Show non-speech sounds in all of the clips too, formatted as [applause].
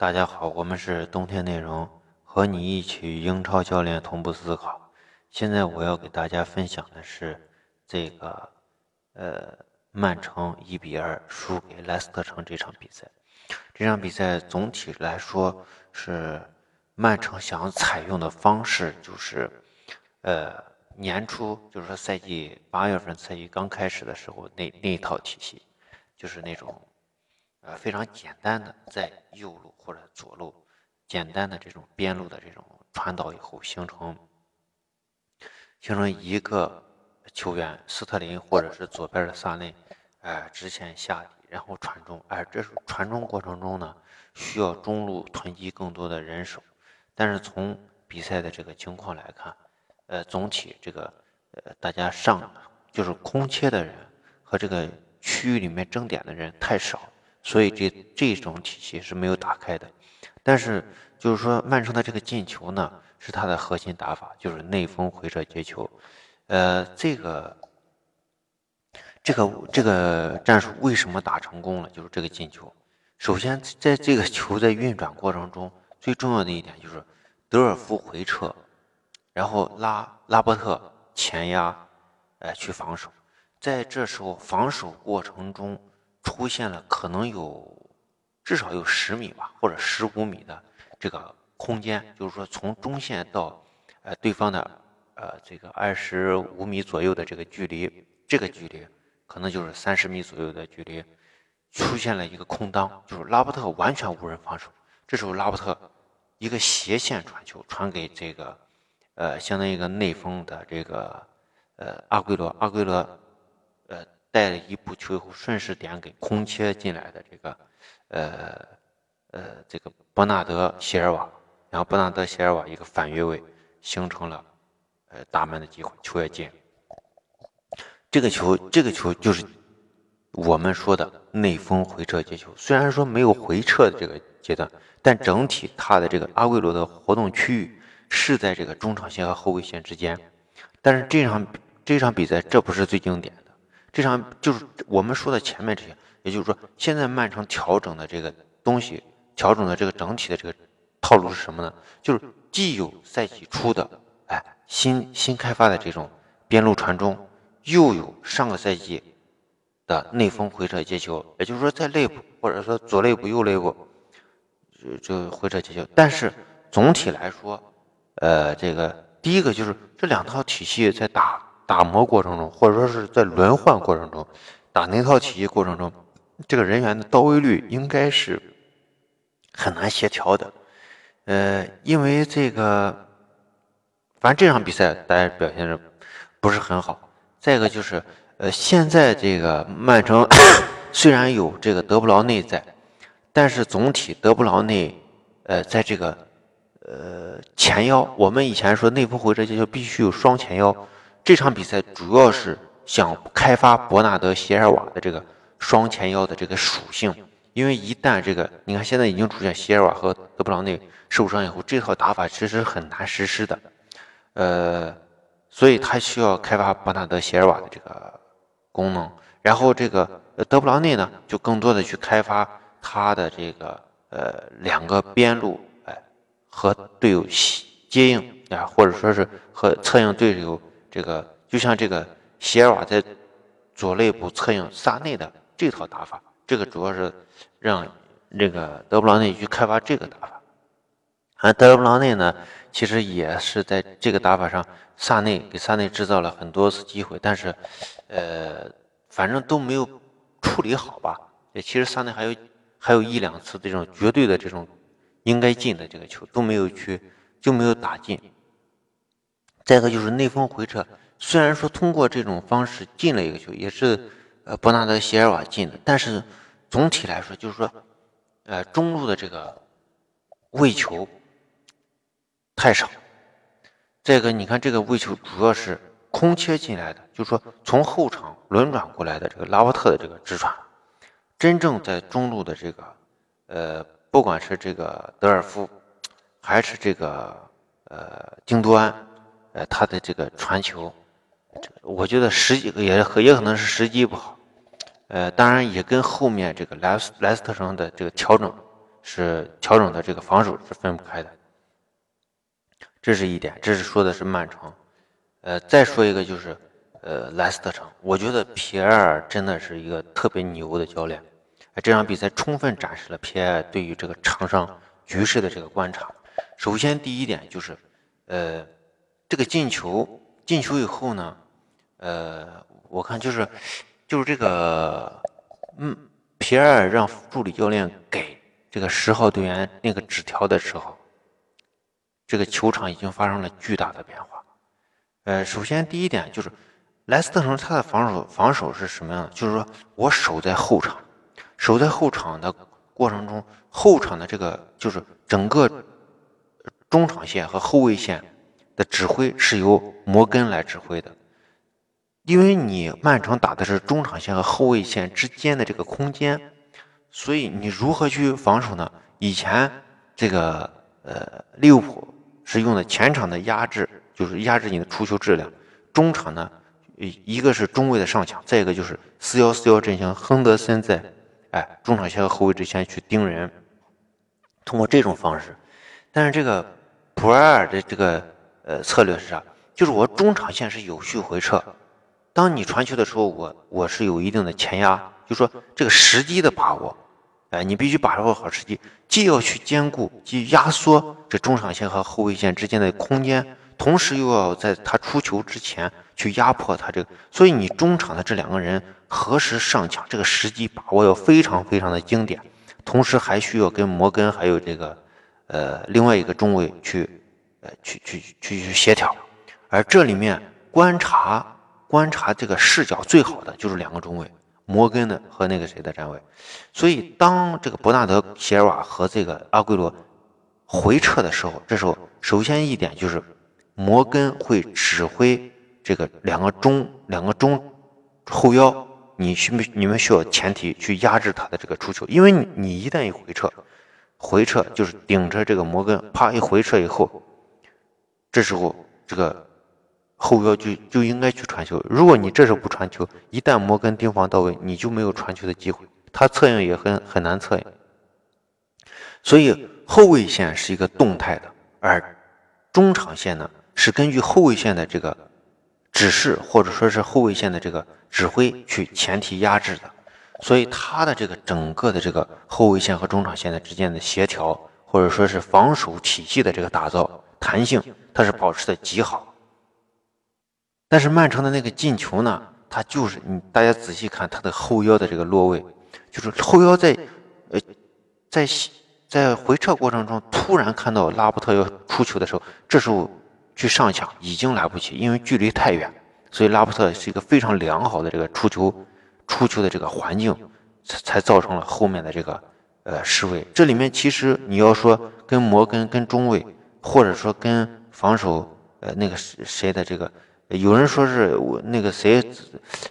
大家好，我们是冬天内容，和你一起英超教练同步思考。现在我要给大家分享的是这个，呃，曼城一比二输给莱斯特城这场比赛。这场比赛总体来说是曼城想采用的方式，就是，呃，年初就是说赛季八月份赛季刚开始的时候那那套体系，就是那种。呃，非常简单的在右路或者左路，简单的这种边路的这种传导以后，形成形成一个球员斯特林或者是左边的萨内，呃，直线下底，然后传中。哎，这是传中过程中呢，需要中路囤积更多的人手。但是从比赛的这个情况来看，呃，总体这个呃，大家上就是空切的人和这个区域里面争点的人太少。所以这这种体系是没有打开的，但是就是说曼城的这个进球呢，是他的核心打法，就是内锋回撤接球。呃，这个这个这个战术为什么打成功了？就是这个进球。首先，在这个球在运转过程中，最重要的一点就是德尔夫回撤，然后拉拉波特前压，呃，去防守。在这时候防守过程中。出现了可能有至少有十米吧，或者十五米的这个空间，就是说从中线到呃对方的呃这个二十五米左右的这个距离，这个距离可能就是三十米左右的距离，出现了一个空当，就是拉波特完全无人防守。这时候拉波特一个斜线传球传给这个呃相当于一个内锋的这个呃阿圭罗，阿圭罗呃。带了一步球以后，顺势点给空切进来的这个，呃，呃，这个伯纳德席尔瓦，然后伯纳德席尔瓦一个反越位，形成了，呃，打门的机会，球也进。这个球，这个球就是我们说的内锋回撤接球。虽然说没有回撤的这个阶段，但整体他的这个阿圭罗的活动区域是在这个中场线和后卫线之间。但是这场这场比赛，这不是最经典的。这场就是我们说的前面这些，也就是说，现在曼城调整的这个东西，调整的这个整体的这个套路是什么呢？就是既有赛季初的哎新新开发的这种边路传中，又有上个赛季的内锋回撤接球，也就是说在内部或者说左内部右内部就就回撤接球。但是总体来说，呃，这个第一个就是这两套体系在打。打磨过程中，或者说是在轮换过程中，打那套体系过程中，这个人员的到位率应该是很难协调的。呃，因为这个，反正这场比赛大家表现的不是很好。再一个就是，呃，现在这个曼城 [coughs] 虽然有这个德布劳内在，但是总体德布劳内，呃，在这个呃前腰，我们以前说内部回撤就必须有双前腰。这场比赛主要是想开发伯纳德席尔瓦的这个双前腰的这个属性，因为一旦这个你看现在已经出现席尔瓦和德布劳内受伤以后，这套打法其实很难实施的，呃，所以他需要开发伯纳德席尔瓦的这个功能，然后这个德布劳内呢，就更多的去开发他的这个呃两个边路，哎，和队友接应啊，或者说是和策应队友。这个就像这个席尔瓦在左内部策应萨内的这套打法，这个主要是让这个德布劳内去开发这个打法。而德布劳内呢，其实也是在这个打法上，萨内给萨内制造了很多次机会，但是，呃，反正都没有处理好吧。其实萨内还有还有一两次这种绝对的这种应该进的这个球都没有去就没有打进。再一个就是内锋回撤，虽然说通过这种方式进了一个球，也是呃伯纳德席尔瓦进的，但是总体来说就是说，呃中路的这个喂球太少。再一个，你看这个喂球主要是空切进来的，就是说从后场轮转过来的这个拉波特的这个直传，真正在中路的这个呃不管是这个德尔夫还是这个呃京多安。呃，他的这个传球，我觉得时机也也可能是时机不好，呃，当然也跟后面这个莱斯莱斯特城的这个调整是调整的这个防守是分不开的。这是一点，这是说的是曼城。呃，再说一个就是，呃，莱斯特城，我觉得皮埃尔真的是一个特别牛的教练。这场比赛充分展示了皮埃尔对于这个场上局势的这个观察。首先，第一点就是，呃，这个进球进球以后呢，呃，我看就是就是这个，嗯，皮埃尔让助理教练给这个十号队员那个纸条的时候。这个球场已经发生了巨大的变化。呃，首先第一点就是，莱斯特城他的防守防守是什么样的？就是说我守在后场，守在后场的过程中，后场的这个就是整个中场线和后卫线的指挥是由摩根来指挥的。因为你曼城打的是中场线和后卫线之间的这个空间，所以你如何去防守呢？以前这个呃利物浦。是用的前场的压制，就是压制你的出球质量；中场呢，一个是中卫的上抢，再一个就是四幺四幺阵型，亨德森在哎中场线和后卫之间去盯人，通过这种方式。但是这个普埃尔的这个呃策略是啥？就是我中场线是有序回撤，当你传球的时候，我我是有一定的前压，就说这个时机的把握。哎，你必须把握好时机，既要去兼顾，既压缩这中场线和后卫线之间的空间，同时又要在他出球之前去压迫他这个。所以你中场的这两个人何时上抢，这个时机把握要非常非常的经典，同时还需要跟摩根还有这个呃另外一个中卫去呃去去去去协调。而这里面观察观察这个视角最好的就是两个中卫。摩根的和那个谁的站位，所以当这个伯纳德席尔瓦和这个阿圭罗回撤的时候，这时候首先一点就是摩根会指挥这个两个中两个中后腰，你需不你们需要前提去压制他的这个出球，因为你一旦一回撤，回撤就是顶着这个摩根，啪一回撤以后，这时候这个。后腰就就应该去传球。如果你这时候不传球，一旦摩根盯防到位，你就没有传球的机会。他策应也很很难策应。所以后卫线是一个动态的，而中场线呢是根据后卫线的这个指示或者说是后卫线的这个指挥去前提压制的。所以他的这个整个的这个后卫线和中场线的之间的协调，或者说是防守体系的这个打造弹性，它是保持的极好。但是曼城的那个进球呢？他就是你，大家仔细看他的后腰的这个落位，就是后腰在，呃，在在回撤过程中突然看到拉波特要出球的时候，这时候去上抢已经来不及，因为距离太远，所以拉波特是一个非常良好的这个出球出球的这个环境，才才造成了后面的这个呃失位。这里面其实你要说跟摩根、跟中卫，或者说跟防守呃那个谁谁的这个。有人说是我那个谁，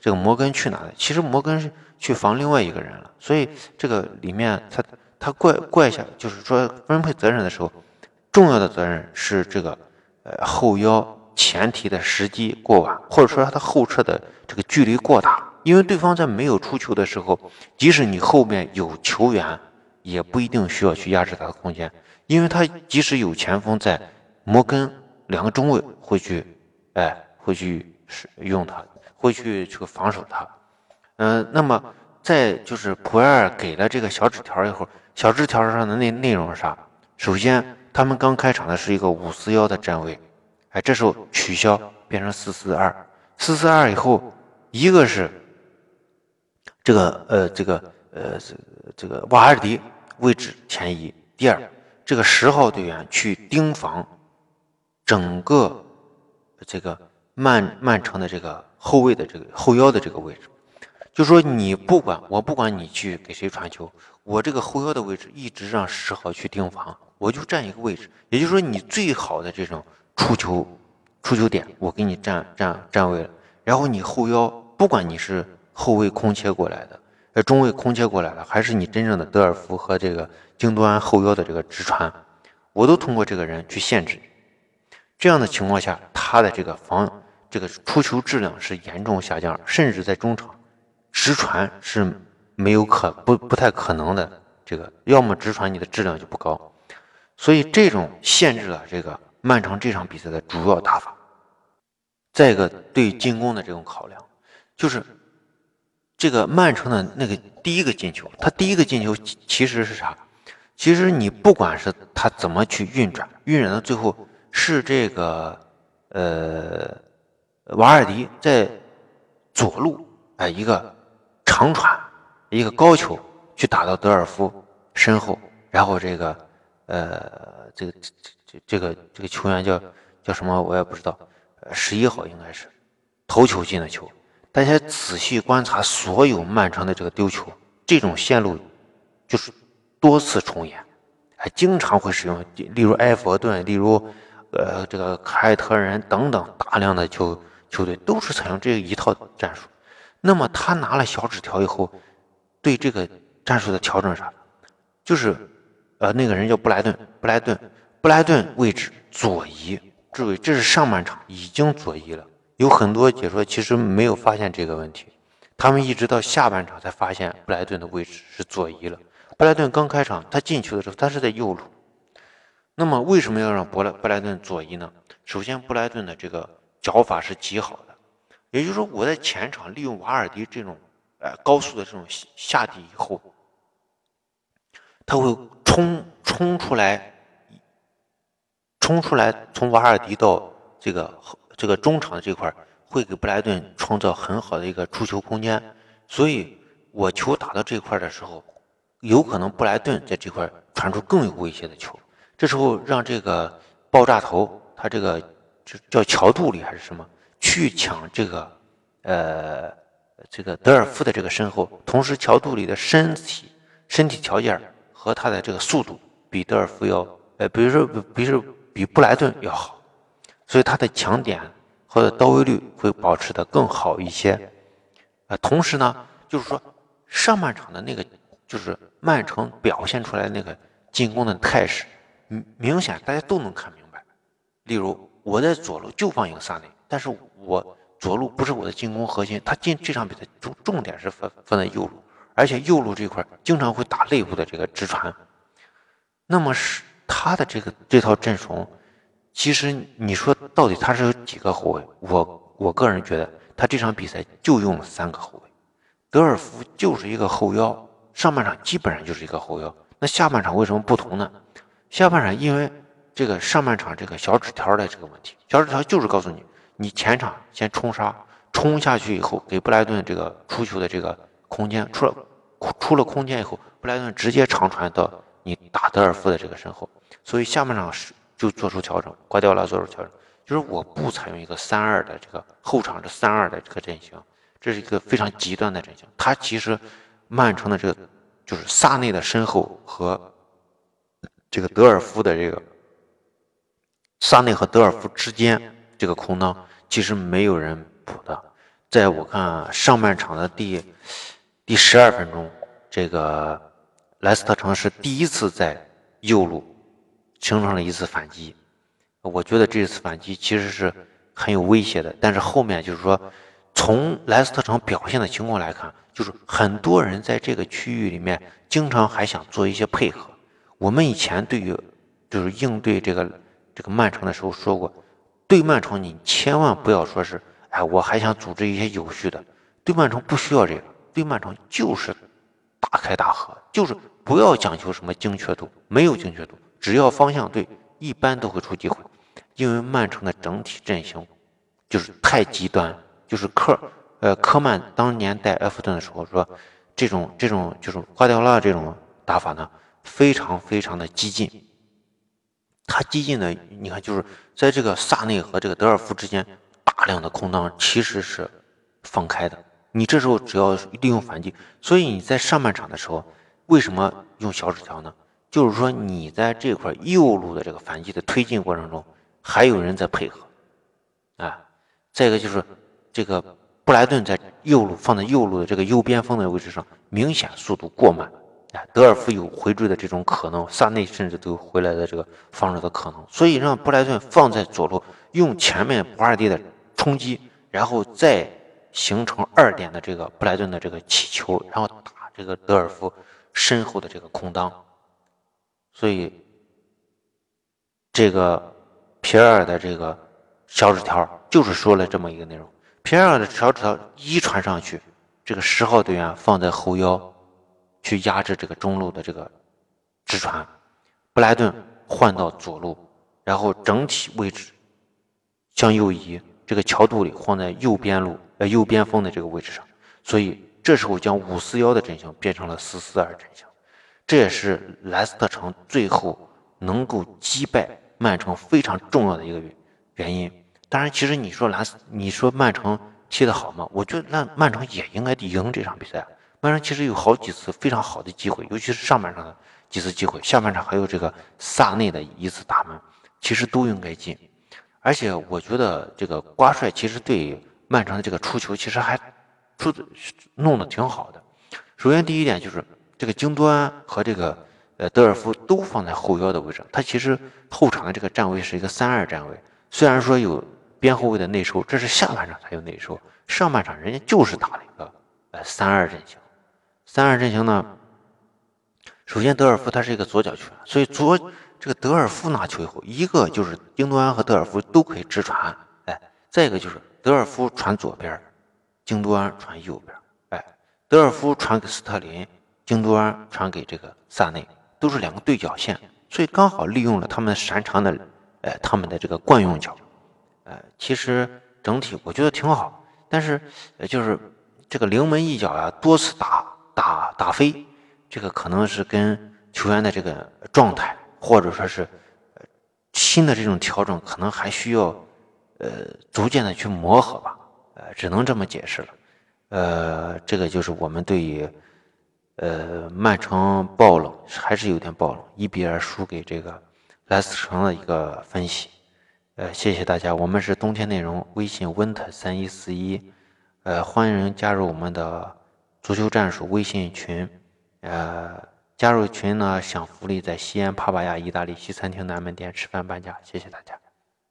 这个摩根去哪了？其实摩根是去防另外一个人了。所以这个里面他他怪怪下，就是说分配责任的时候，重要的责任是这个呃后腰前提的时机过晚，或者说他的后撤的这个距离过大。因为对方在没有出球的时候，即使你后面有球员，也不一定需要去压制他的空间，因为他即使有前锋在，摩根两个中卫会去，哎。会去使用它，会去这个防守它，嗯，那么再就是普埃尔给了这个小纸条以后，小纸条上的内内容是啥？首先，他们刚开场的是一个五四幺的站位，哎，这时候取消变成四四二，四四二以后，一个是这个呃这个呃这这个瓦尔迪位置前移，第二，这个十号队员去盯防整个这个。曼曼城的这个后卫的这个后腰的这个位置，就说你不管我不管你去给谁传球，我这个后腰的位置一直让十号去盯防，我就占一个位置。也就是说，你最好的这种出球出球点，我给你占占占位了。然后你后腰，不管你是后卫空切过来的，呃中卫空切过来的，还是你真正的德尔福和这个京多安后腰的这个直传，我都通过这个人去限制。这样的情况下，他的这个防。这个出球质量是严重下降，甚至在中场直传是没有可不不太可能的这个要么直传你的质量就不高，所以这种限制了这个曼城这场比赛的主要打法。再一个对进攻的这种考量，就是这个曼城的那个第一个进球，他第一个进球其实是啥？其实你不管是他怎么去运转，运转到最后是这个呃瓦尔迪在左路哎一个长传，一个高球去打到德尔夫身后，然后这个呃这个这这这个这个球员叫叫什么我也不知道。十一号应该是头球进的球。大家仔细观察所有曼城的这个丢球，这种线路就是多次重演，还经常会使用，例如埃弗顿，例如呃这个凯尔特人等等大量的球球队都是采用这一套战术。那么他拿了小纸条以后，对这个战术的调整啥？就是呃那个人叫布莱顿，布莱顿，布莱顿位置左移。注意，这是上半场已经左移了。有很多解说其实没有发现这个问题，他们一直到下半场才发现布莱顿的位置是左移了。布莱顿刚开场他进球的时候，他是在右路。那么为什么要让布莱布莱顿左移呢？首先，布莱顿的这个脚法是极好的，也就是说，我在前场利用瓦尔迪这种呃高速的这种下底以后，他会冲冲出来。冲出来，从瓦尔迪到这个这个中场的这块会给布莱顿创造很好的一个出球空间。所以，我球打到这块的时候，有可能布莱顿在这块传出更有威胁的球。这时候，让这个爆炸头，他这个叫乔杜里还是什么，去抢这个呃这个德尔夫的这个身后。同时，乔杜里的身体身体条件和他的这个速度比德尔夫要呃，比如说，比如说。比布莱顿要好，所以他的抢点或者到位率会保持的更好一些。啊，同时呢，就是说上半场的那个就是曼城表现出来那个进攻的态势，明明显大家都能看明白。例如我在左路就放一个萨内，但是我左路不是我的进攻核心，他进这场比赛重重点是放放在右路，而且右路这块经常会打内部的这个直传，那么是。他的这个这套阵容，其实你说到底他是有几个后卫？我我个人觉得他这场比赛就用了三个后卫，德尔福就是一个后腰，上半场基本上就是一个后腰。那下半场为什么不同呢？下半场因为这个上半场这个小纸条的这个问题，小纸条就是告诉你，你前场先冲杀，冲下去以后给布莱顿这个出球的这个空间出了出了空间以后，布莱顿直接长传到你打德尔夫的这个身后。所以下半场是就做出调整，瓜迪奥拉做出调整，就是我不采用一个三二的这个后场的三二的这个阵型，这是一个非常极端的阵型。他其实曼城的这个就是萨内的身后和这个德尔夫的这个萨内和德尔夫之间这个空当，其实没有人补的。在我看上半场的第第十二分钟，这个莱斯特城是第一次在右路。形成了一次反击，我觉得这次反击其实是很有威胁的。但是后面就是说，从莱斯特城表现的情况来看，就是很多人在这个区域里面经常还想做一些配合。我们以前对于就是应对这个这个曼城的时候说过，对曼城你千万不要说是哎我还想组织一些有序的，对曼城不需要这个，对曼城就是大开大合，就是不要讲求什么精确度，没有精确度。只要方向对，一般都会出机会，因为曼城的整体阵型就是太极端，就是科呃科曼当年带埃弗顿的时候说，这种这种就是瓜迪奥拉这种打法呢，非常非常的激进。他激进的，你看就是在这个萨内和这个德尔夫之间大量的空当其实是放开的，你这时候只要利用反击，所以你在上半场的时候为什么用小纸条呢？就是说，你在这块右路的这个反击的推进过程中，还有人在配合，啊，再一个就是这个布莱顿在右路放在右路的这个右边锋的位置上，明显速度过慢，啊，德尔夫有回追的这种可能，萨内甚至都有回来的这个防守的可能，所以让布莱顿放在左路，用前面瓦尔蒂的冲击，然后再形成二点的这个布莱顿的这个起球，然后打这个德尔夫。身后的这个空当，所以这个皮尔的这个小纸条就是说了这么一个内容。皮埃尔的小纸条一传上去，这个十号队员放在后腰，去压制这个中路的这个直传，布莱顿换到左路，然后整体位置向右移，这个乔杜里放在右边路呃右边锋的这个位置上，所以。这时候将五四幺的阵型变成了四四二阵型，这也是莱斯特城最后能够击败曼城非常重要的一个原因。当然，其实你说蓝，你说曼城踢得好吗？我觉得那曼城也应该赢这场比赛。曼城其实有好几次非常好的机会，尤其是上半场的几次机会，下半场还有这个萨内的一次打门，其实都应该进。而且我觉得这个瓜帅其实对曼城的这个出球其实还。出弄得挺好的。首先，第一点就是这个京多安和这个呃德尔夫都放在后腰的位置。他其实后场的这个站位是一个三二站位。虽然说有边后卫的内收，这是下半场才有内收，上半场人家就是打了一个呃三二阵型。三二阵型呢，首先德尔夫他是一个左脚球员，所以左这个德尔夫拿球以后，一个就是京多安和德尔夫都可以直传，哎，再一个就是德尔夫传左边。京多安传右边，哎，德尔夫传给斯特林，京多安传给这个萨内，都是两个对角线，所以刚好利用了他们擅长的，哎，他们的这个惯用脚，呃，其实整体我觉得挺好，但是，呃，就是这个临门一脚啊，多次打打打飞，这个可能是跟球员的这个状态，或者说是新的这种调整，可能还需要，呃，逐渐的去磨合吧。呃，只能这么解释了。呃，这个就是我们对于呃曼城爆冷还是有点爆冷，一比二输给这个莱斯城的一个分析。呃，谢谢大家，我们是冬天内容微信 winter 三一四一，呃，欢迎加入我们的足球战术微信群。呃，加入群呢享福利，在西安帕帕亚意大利西餐厅南门店吃饭半价。谢谢大家。